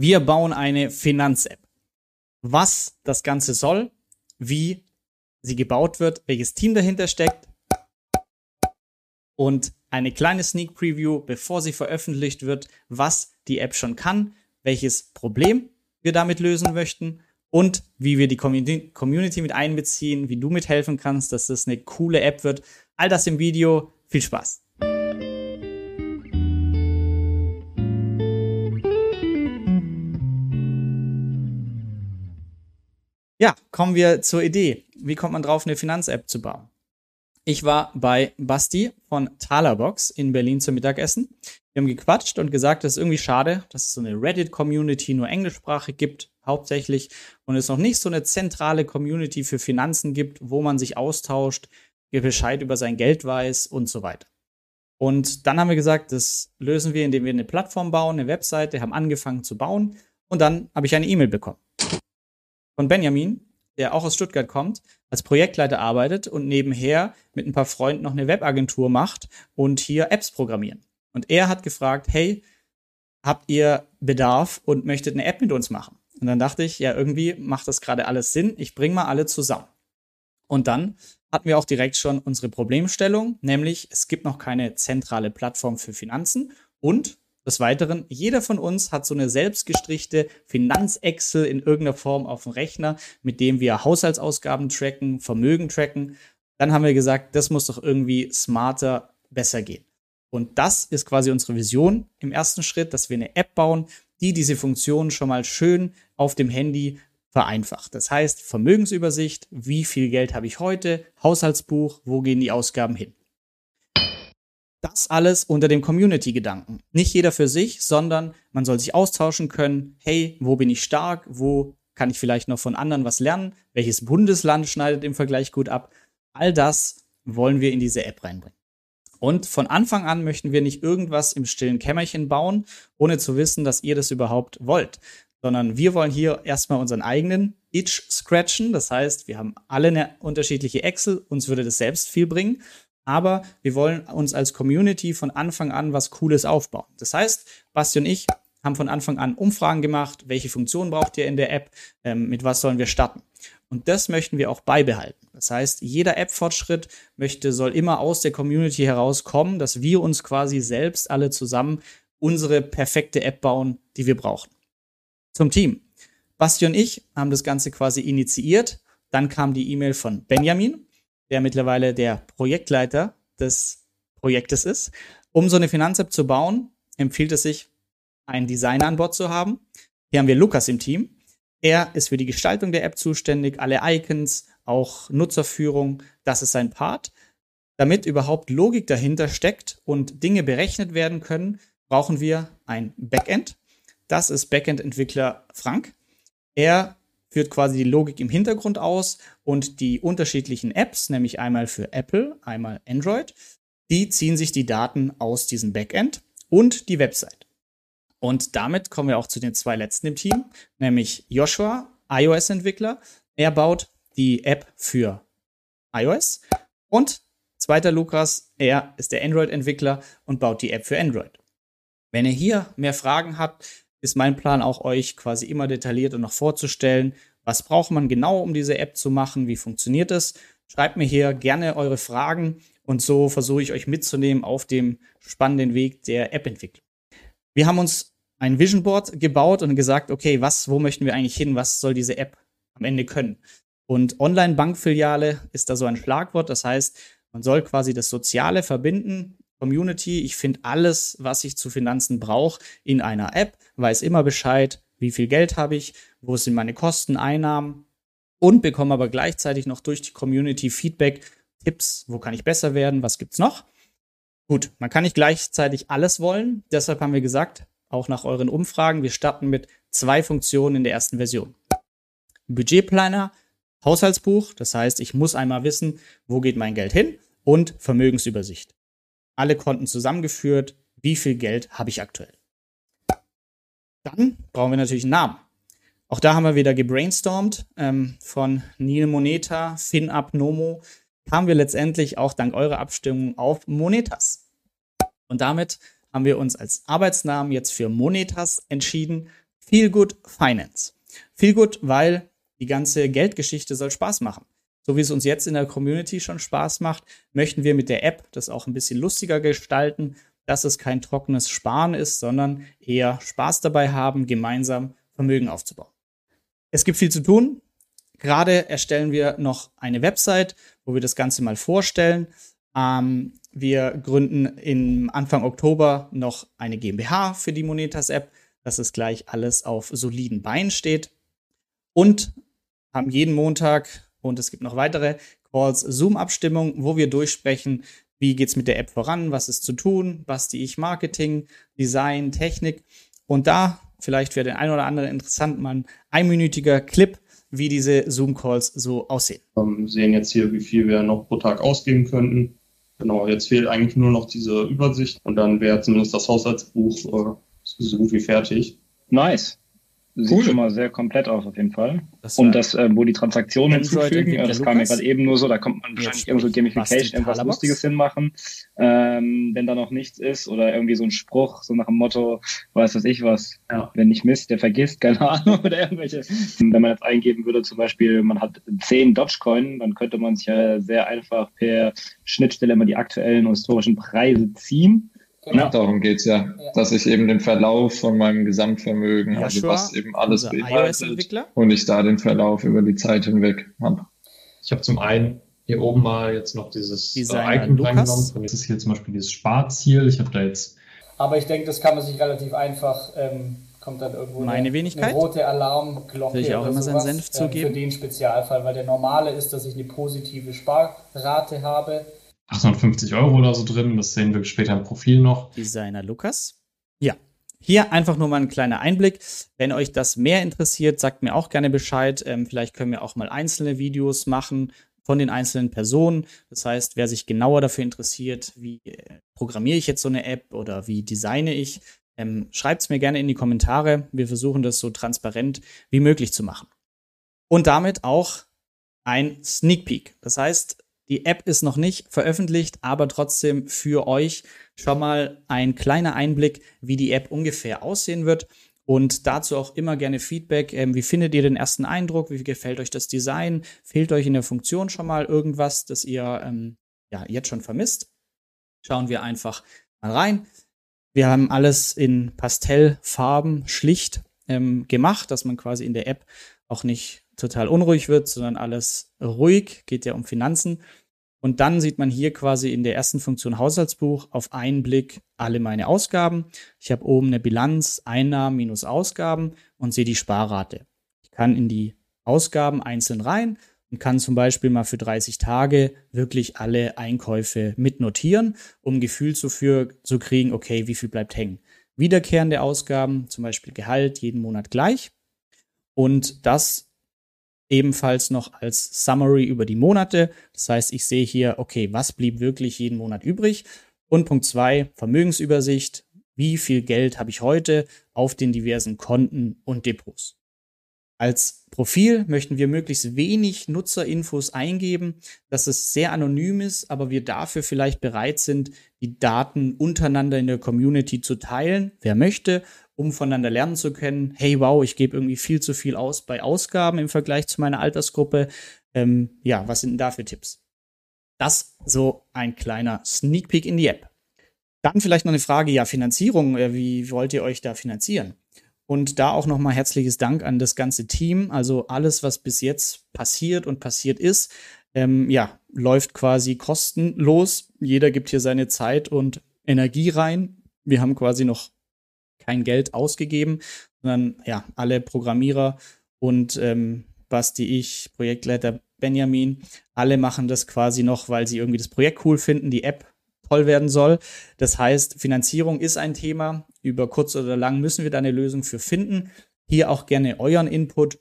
Wir bauen eine Finanz-App. Was das Ganze soll, wie sie gebaut wird, welches Team dahinter steckt und eine kleine Sneak Preview, bevor sie veröffentlicht wird, was die App schon kann, welches Problem wir damit lösen möchten und wie wir die Community mit einbeziehen, wie du mithelfen kannst, dass das eine coole App wird. All das im Video. Viel Spaß! Ja, kommen wir zur Idee. Wie kommt man drauf, eine Finanz-App zu bauen? Ich war bei Basti von Talerbox in Berlin zum Mittagessen. Wir haben gequatscht und gesagt, es ist irgendwie schade, dass es so eine Reddit-Community nur englischsprachig gibt, hauptsächlich, und es noch nicht so eine zentrale Community für Finanzen gibt, wo man sich austauscht, Bescheid über sein Geld weiß und so weiter. Und dann haben wir gesagt, das lösen wir, indem wir eine Plattform bauen, eine Webseite, haben angefangen zu bauen und dann habe ich eine E-Mail bekommen von Benjamin, der auch aus Stuttgart kommt, als Projektleiter arbeitet und nebenher mit ein paar Freunden noch eine Webagentur macht und hier Apps programmieren. Und er hat gefragt, hey, habt ihr Bedarf und möchtet eine App mit uns machen? Und dann dachte ich, ja, irgendwie macht das gerade alles Sinn. Ich bringe mal alle zusammen. Und dann hatten wir auch direkt schon unsere Problemstellung, nämlich es gibt noch keine zentrale Plattform für Finanzen und des Weiteren, jeder von uns hat so eine selbstgestrichte Finanz-Excel in irgendeiner Form auf dem Rechner, mit dem wir Haushaltsausgaben tracken, Vermögen tracken. Dann haben wir gesagt, das muss doch irgendwie smarter, besser gehen. Und das ist quasi unsere Vision im ersten Schritt, dass wir eine App bauen, die diese Funktionen schon mal schön auf dem Handy vereinfacht. Das heißt, Vermögensübersicht, wie viel Geld habe ich heute, Haushaltsbuch, wo gehen die Ausgaben hin. Das alles unter dem Community-Gedanken. Nicht jeder für sich, sondern man soll sich austauschen können. Hey, wo bin ich stark? Wo kann ich vielleicht noch von anderen was lernen? Welches Bundesland schneidet im Vergleich gut ab? All das wollen wir in diese App reinbringen. Und von Anfang an möchten wir nicht irgendwas im stillen Kämmerchen bauen, ohne zu wissen, dass ihr das überhaupt wollt, sondern wir wollen hier erstmal unseren eigenen Itch scratchen. Das heißt, wir haben alle eine unterschiedliche Excel, uns würde das selbst viel bringen aber wir wollen uns als Community von Anfang an was Cooles aufbauen. Das heißt, Basti und ich haben von Anfang an Umfragen gemacht, welche Funktionen braucht ihr in der App, ähm, mit was sollen wir starten. Und das möchten wir auch beibehalten. Das heißt, jeder App-Fortschritt möchte, soll immer aus der Community herauskommen, dass wir uns quasi selbst alle zusammen unsere perfekte App bauen, die wir brauchen. Zum Team. Basti und ich haben das Ganze quasi initiiert. Dann kam die E-Mail von Benjamin der mittlerweile der Projektleiter des Projektes ist. Um so eine Finanzapp zu bauen, empfiehlt es sich, einen Designer an Bord zu haben. Hier haben wir Lukas im Team. Er ist für die Gestaltung der App zuständig, alle Icons, auch Nutzerführung, das ist sein Part. Damit überhaupt Logik dahinter steckt und Dinge berechnet werden können, brauchen wir ein Backend. Das ist Backend-Entwickler Frank. Er führt quasi die Logik im Hintergrund aus und die unterschiedlichen Apps, nämlich einmal für Apple, einmal Android, die ziehen sich die Daten aus diesem Backend und die Website. Und damit kommen wir auch zu den zwei letzten im Team, nämlich Joshua, iOS-Entwickler. Er baut die App für iOS und zweiter Lukas, er ist der Android-Entwickler und baut die App für Android. Wenn ihr hier mehr Fragen habt, ist mein Plan auch euch quasi immer detailliert und noch vorzustellen, was braucht man genau, um diese App zu machen, wie funktioniert es. Schreibt mir hier gerne eure Fragen und so versuche ich euch mitzunehmen auf dem spannenden Weg der App-Entwicklung. Wir haben uns ein Vision Board gebaut und gesagt, okay, was, wo möchten wir eigentlich hin? Was soll diese App am Ende können? Und Online-Bankfiliale ist da so ein Schlagwort. Das heißt, man soll quasi das Soziale verbinden Community. Ich finde alles, was ich zu Finanzen brauche, in einer App, weiß immer Bescheid, wie viel Geld habe ich, wo sind meine Kosten, Einnahmen und bekomme aber gleichzeitig noch durch die Community Feedback, Tipps, wo kann ich besser werden, was gibt's noch? Gut, man kann nicht gleichzeitig alles wollen, deshalb haben wir gesagt, auch nach euren Umfragen, wir starten mit zwei Funktionen in der ersten Version. Budgetplaner, Haushaltsbuch, das heißt, ich muss einmal wissen, wo geht mein Geld hin und Vermögensübersicht alle Konten zusammengeführt, wie viel Geld habe ich aktuell. Dann brauchen wir natürlich einen Namen. Auch da haben wir wieder gebrainstormt. Ähm, von Neil Moneta, FinUp, Nomo kamen wir letztendlich auch dank eurer Abstimmung auf Monetas. Und damit haben wir uns als Arbeitsnamen jetzt für Monetas entschieden. Feel Good Finance. Feel Good, weil die ganze Geldgeschichte soll Spaß machen. So wie es uns jetzt in der Community schon Spaß macht, möchten wir mit der App das auch ein bisschen lustiger gestalten, dass es kein trockenes Sparen ist, sondern eher Spaß dabei haben, gemeinsam Vermögen aufzubauen. Es gibt viel zu tun. Gerade erstellen wir noch eine Website, wo wir das Ganze mal vorstellen. Ähm, wir gründen im Anfang Oktober noch eine GmbH für die Monetas App, dass es gleich alles auf soliden Beinen steht. Und haben jeden Montag und es gibt noch weitere Calls Zoom-Abstimmung, wo wir durchsprechen, wie geht es mit der App voran, was ist zu tun, was die ich Marketing, Design, Technik. Und da vielleicht für den einen oder anderen interessant mal ein einminütiger Clip, wie diese Zoom-Calls so aussehen. Wir ähm, sehen jetzt hier, wie viel wir noch pro Tag ausgeben könnten. Genau, jetzt fehlt eigentlich nur noch diese Übersicht und dann wäre zumindest das Haushaltsbuch äh, so gut wie fertig. Nice. Sieht cool. schon mal sehr komplett aus, auf jeden Fall. Das und das, äh, wo die Transaktionen hinzufügen, das kam mir gerade eben nur so, da kommt man wahrscheinlich irgendwo Gamification, irgendwas Lustiges hinmachen. Ähm, wenn da noch nichts ist oder irgendwie so ein Spruch, so nach dem Motto, weiß was ich was, ja. wenn nicht misst, der vergisst, keine Ahnung, oder irgendwelche. Wenn man jetzt eingeben würde, zum Beispiel, man hat 10 Dogecoin, dann könnte man sich ja sehr einfach per Schnittstelle mal die aktuellen historischen Preise ziehen Genau. Ja, darum geht's ja, ja, dass ich eben den Verlauf von meinem Gesamtvermögen, Joshua, also was eben alles beinhaltet, und ich da den Verlauf über die Zeit hinweg habe. Ich habe zum einen hier oben mal jetzt noch dieses äh, Icon reingenommen. Das ist hier zum Beispiel dieses Sparziel. Ich habe da jetzt. Aber ich denke, das kann man sich relativ einfach. Ähm, kommt dann irgendwo Meine eine, Wenigkeit? eine rote Alarmglocke. Will ich auch immer seinen Senf zugeben? Ähm, für den Spezialfall, weil der normale ist, dass ich eine positive Sparrate habe 850 Euro oder so drin. Das sehen wir später im Profil noch. Designer Lukas. Ja. Hier einfach nur mal ein kleiner Einblick. Wenn euch das mehr interessiert, sagt mir auch gerne Bescheid. Ähm, vielleicht können wir auch mal einzelne Videos machen von den einzelnen Personen. Das heißt, wer sich genauer dafür interessiert, wie äh, programmiere ich jetzt so eine App oder wie designe ich, ähm, schreibt es mir gerne in die Kommentare. Wir versuchen das so transparent wie möglich zu machen. Und damit auch ein Sneak Peek. Das heißt, die App ist noch nicht veröffentlicht, aber trotzdem für euch schon mal ein kleiner Einblick, wie die App ungefähr aussehen wird. Und dazu auch immer gerne Feedback. Ähm, wie findet ihr den ersten Eindruck? Wie gefällt euch das Design? Fehlt euch in der Funktion schon mal irgendwas, das ihr ähm, ja, jetzt schon vermisst? Schauen wir einfach mal rein. Wir haben alles in Pastellfarben schlicht ähm, gemacht, dass man quasi in der App auch nicht total unruhig wird, sondern alles ruhig, geht ja um Finanzen. Und dann sieht man hier quasi in der ersten Funktion Haushaltsbuch auf einen Blick alle meine Ausgaben. Ich habe oben eine Bilanz, Einnahmen minus Ausgaben und sehe die Sparrate. Ich kann in die Ausgaben einzeln rein und kann zum Beispiel mal für 30 Tage wirklich alle Einkäufe mitnotieren, um Gefühl dafür zu kriegen, okay, wie viel bleibt hängen. Wiederkehrende Ausgaben, zum Beispiel Gehalt, jeden Monat gleich. Und das ebenfalls noch als Summary über die Monate. Das heißt, ich sehe hier, okay, was blieb wirklich jeden Monat übrig? Und Punkt zwei Vermögensübersicht. Wie viel Geld habe ich heute auf den diversen Konten und Depots? Als Profil möchten wir möglichst wenig Nutzerinfos eingeben, dass es sehr anonym ist, aber wir dafür vielleicht bereit sind, die Daten untereinander in der Community zu teilen, wer möchte, um voneinander lernen zu können. Hey, wow, ich gebe irgendwie viel zu viel aus bei Ausgaben im Vergleich zu meiner Altersgruppe. Ähm, ja, was sind denn da für Tipps? Das so ein kleiner Sneak Peek in die App. Dann vielleicht noch eine Frage, ja, Finanzierung, äh, wie wollt ihr euch da finanzieren? Und da auch nochmal herzliches Dank an das ganze Team. Also alles, was bis jetzt passiert und passiert ist, ähm, ja, läuft quasi kostenlos. Jeder gibt hier seine Zeit und Energie rein. Wir haben quasi noch kein Geld ausgegeben, sondern ja, alle Programmierer und ähm, Basti, ich, Projektleiter Benjamin, alle machen das quasi noch, weil sie irgendwie das Projekt cool finden, die App toll werden soll. Das heißt, Finanzierung ist ein Thema. Über kurz oder lang müssen wir da eine Lösung für finden. Hier auch gerne euren Input.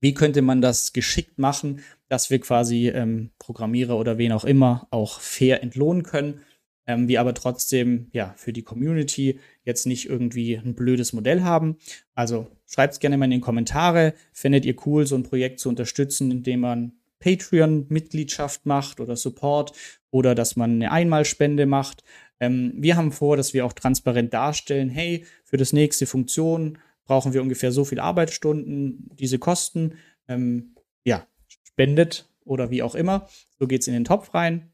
Wie könnte man das geschickt machen, dass wir quasi ähm, Programmierer oder wen auch immer auch fair entlohnen können? ähm, wir aber trotzdem ja für die Community jetzt nicht irgendwie ein blödes Modell haben. Also schreibt es gerne mal in die Kommentare. Findet ihr cool, so ein Projekt zu unterstützen, indem man Patreon-Mitgliedschaft macht oder Support oder dass man eine Einmalspende macht. Ähm, wir haben vor, dass wir auch transparent darstellen, hey, für das nächste Funktion brauchen wir ungefähr so viel Arbeitsstunden, diese Kosten, ähm, ja, spendet oder wie auch immer. So geht es in den Topf rein.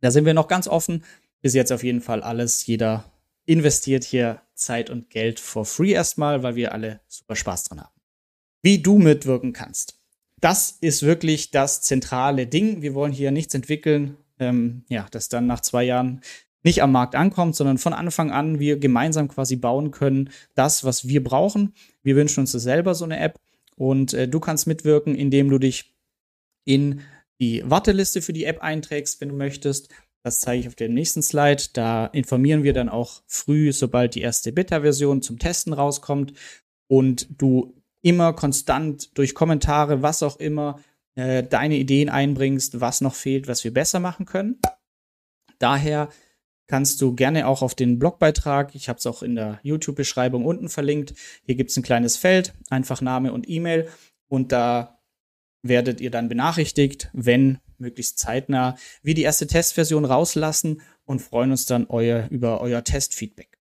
Da sind wir noch ganz offen. Bis jetzt auf jeden Fall alles. Jeder investiert hier Zeit und Geld for free erstmal, weil wir alle super Spaß dran haben. Wie du mitwirken kannst. Das ist wirklich das zentrale Ding. Wir wollen hier nichts entwickeln, ähm, ja, das dann nach zwei Jahren nicht am Markt ankommt, sondern von Anfang an wir gemeinsam quasi bauen können, das, was wir brauchen. Wir wünschen uns das selber, so eine App. Und äh, du kannst mitwirken, indem du dich in die Warteliste für die App einträgst, wenn du möchtest. Das zeige ich auf dem nächsten Slide. Da informieren wir dann auch früh, sobald die erste Beta-Version zum Testen rauskommt und du immer konstant durch Kommentare, was auch immer, äh, deine Ideen einbringst, was noch fehlt, was wir besser machen können. Daher kannst du gerne auch auf den Blogbeitrag, ich habe es auch in der YouTube-Beschreibung unten verlinkt, hier gibt es ein kleines Feld, einfach Name und E-Mail und da werdet ihr dann benachrichtigt, wenn möglichst zeitnah wir die erste Testversion rauslassen und freuen uns dann euer, über euer Testfeedback.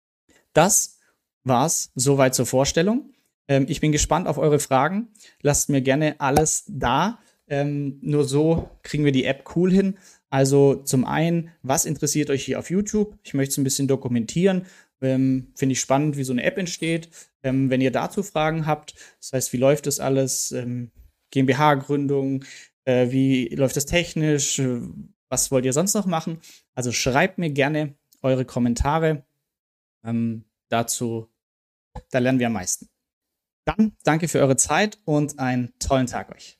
Das war's soweit zur Vorstellung. Ähm, ich bin gespannt auf eure Fragen. Lasst mir gerne alles da. Ähm, nur so kriegen wir die App cool hin. Also zum einen, was interessiert euch hier auf YouTube? Ich möchte es ein bisschen dokumentieren. Ähm, Finde ich spannend, wie so eine App entsteht. Ähm, wenn ihr dazu Fragen habt, das heißt, wie läuft das alles? Ähm, GmbH-Gründung, äh, wie läuft das technisch? Was wollt ihr sonst noch machen? Also schreibt mir gerne eure Kommentare ähm, dazu. Da lernen wir am meisten. Dann danke für eure Zeit und einen tollen Tag euch.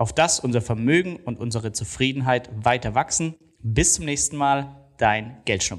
Auf das unser Vermögen und unsere Zufriedenheit weiter wachsen. Bis zum nächsten Mal, dein Geldschnurrbart.